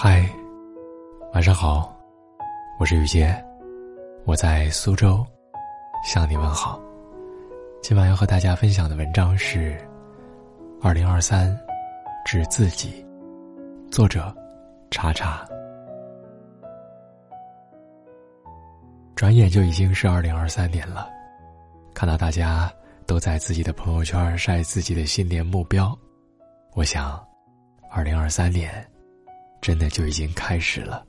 嗨，晚上好，我是雨杰，我在苏州向你问好。今晚要和大家分享的文章是《二零二三致自己》，作者查查。转眼就已经是二零二三年了，看到大家都在自己的朋友圈晒自己的新年目标，我想，二零二三年。真的就已经开始了。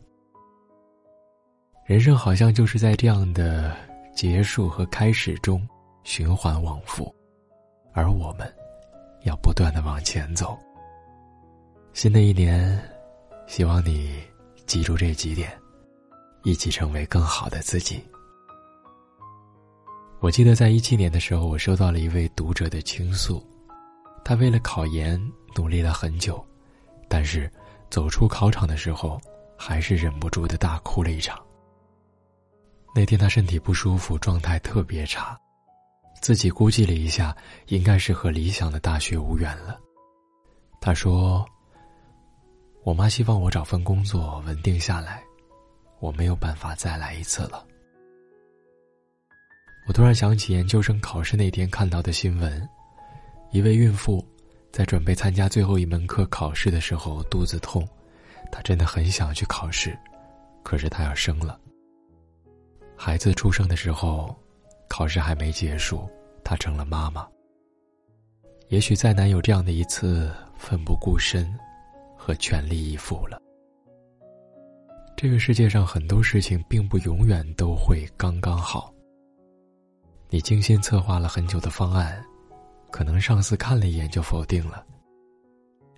人生好像就是在这样的结束和开始中循环往复，而我们要不断的往前走。新的一年，希望你记住这几点，一起成为更好的自己。我记得在一七年的时候，我收到了一位读者的倾诉，他为了考研努力了很久，但是。走出考场的时候，还是忍不住的大哭了一场。那天他身体不舒服，状态特别差，自己估计了一下，应该是和理想的大学无缘了。他说：“我妈希望我找份工作稳定下来，我没有办法再来一次了。”我突然想起研究生考试那天看到的新闻，一位孕妇。在准备参加最后一门课考试的时候，肚子痛，他真的很想去考试，可是他要生了。孩子出生的时候，考试还没结束，他成了妈妈。也许再难有这样的一次奋不顾身和全力以赴了。这个世界上很多事情并不永远都会刚刚好。你精心策划了很久的方案。可能上司看了一眼就否定了。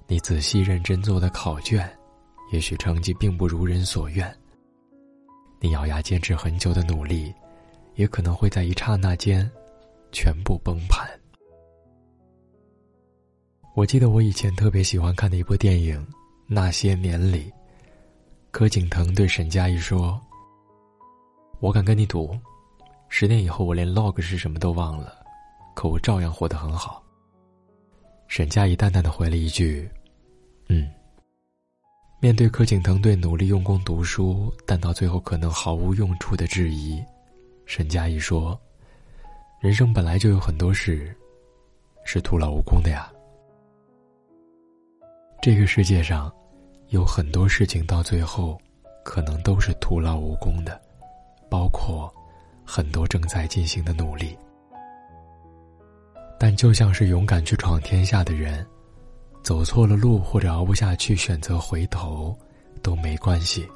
你仔细认真做的考卷，也许成绩并不如人所愿。你咬牙坚持很久的努力，也可能会在一刹那间，全部崩盘。我记得我以前特别喜欢看的一部电影《那些年里》，柯景腾对沈佳宜说：“我敢跟你赌，十年以后我连 log 是什么都忘了。”可我照样活得很好。沈佳宜淡淡的回了一句：“嗯。”面对柯景腾对努力用功读书，但到最后可能毫无用处的质疑，沈佳宜说：“人生本来就有很多事，是徒劳无功的呀。这个世界上，有很多事情到最后，可能都是徒劳无功的，包括很多正在进行的努力。”但就像是勇敢去闯天下的人，走错了路或者熬不下去，选择回头，都没关系。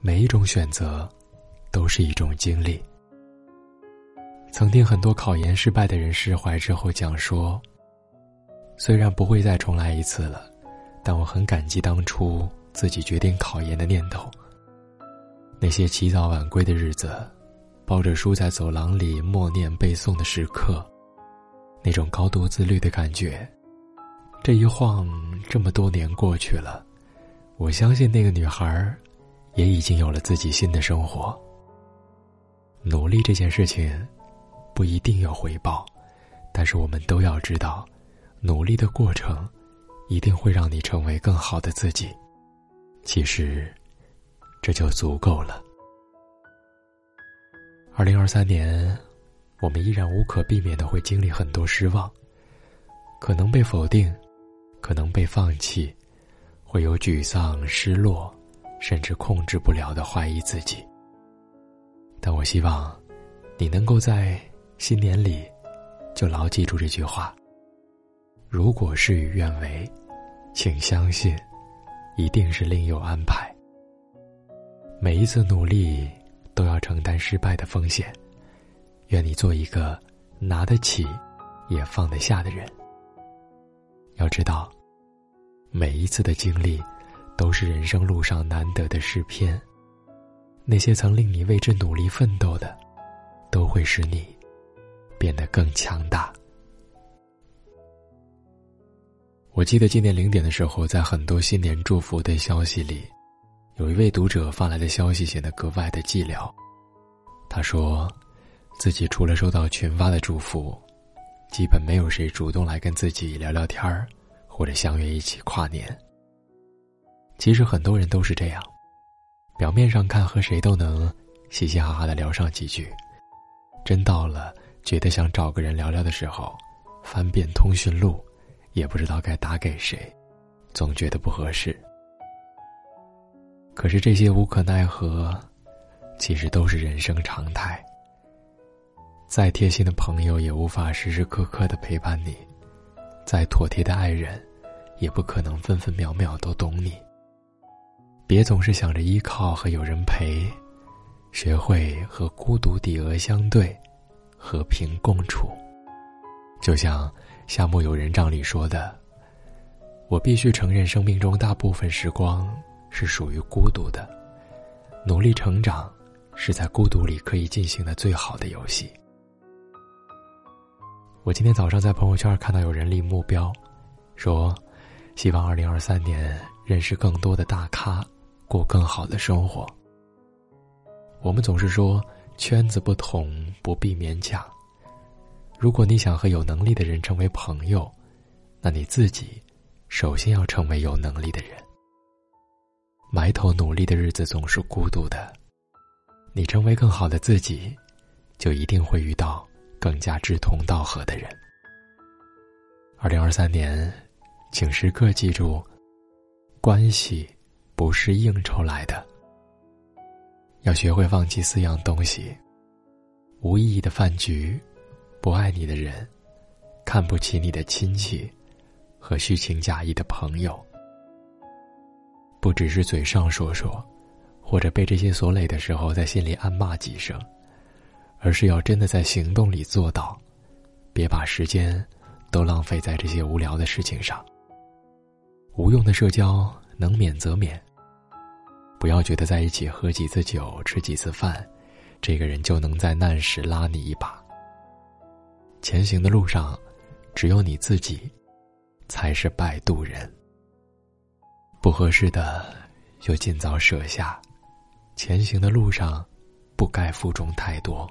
每一种选择，都是一种经历。曾听很多考研失败的人释怀之后讲说：“虽然不会再重来一次了，但我很感激当初自己决定考研的念头。那些起早晚归的日子，抱着书在走廊里默念背诵的时刻。”那种高度自律的感觉，这一晃这么多年过去了，我相信那个女孩也已经有了自己新的生活。努力这件事情不一定有回报，但是我们都要知道，努力的过程一定会让你成为更好的自己。其实，这就足够了。二零二三年。我们依然无可避免的会经历很多失望，可能被否定，可能被放弃，会有沮丧、失落，甚至控制不了的怀疑自己。但我希望，你能够在新年里，就牢记住这句话：如果事与愿违，请相信，一定是另有安排。每一次努力，都要承担失败的风险。愿你做一个拿得起，也放得下的人。要知道，每一次的经历，都是人生路上难得的诗篇。那些曾令你为之努力奋斗的，都会使你变得更强大。我记得今年零点的时候，在很多新年祝福的消息里，有一位读者发来的消息显得格外的寂寥。他说。自己除了收到群发的祝福，基本没有谁主动来跟自己聊聊天儿，或者相约一起跨年。其实很多人都是这样，表面上看和谁都能嘻嘻哈哈的聊上几句，真到了觉得想找个人聊聊的时候，翻遍通讯录，也不知道该打给谁，总觉得不合适。可是这些无可奈何，其实都是人生常态。再贴心的朋友也无法时时刻刻的陪伴你，再妥帖的爱人，也不可能分分秒秒都懂你。别总是想着依靠和有人陪，学会和孤独抵额相对，和平共处。就像《夏目友人帐》里说的：“我必须承认，生命中大部分时光是属于孤独的。努力成长，是在孤独里可以进行的最好的游戏。”我今天早上在朋友圈看到有人立目标，说：“希望二零二三年认识更多的大咖。”过更好的生活。我们总是说圈子不同不必勉强。如果你想和有能力的人成为朋友，那你自己首先要成为有能力的人。埋头努力的日子总是孤独的，你成为更好的自己，就一定会遇到更加志同道合的人。二零二三年，请时刻记住，关系。不是应酬来的。要学会放弃四样东西：无意义的饭局、不爱你的人、看不起你的亲戚和虚情假意的朋友。不只是嘴上说说，或者被这些所累的时候在心里暗骂几声，而是要真的在行动里做到，别把时间都浪费在这些无聊的事情上。无用的社交能免则免。不要觉得在一起喝几次酒、吃几次饭，这个人就能在难时拉你一把。前行的路上，只有你自己，才是摆渡人。不合适的，就尽早舍下。前行的路上，不该负重太多。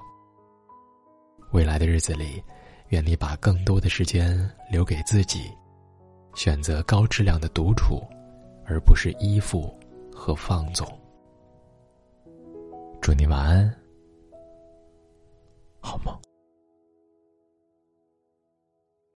未来的日子里，愿你把更多的时间留给自己，选择高质量的独处，而不是依附。和放纵。祝你晚安，好梦。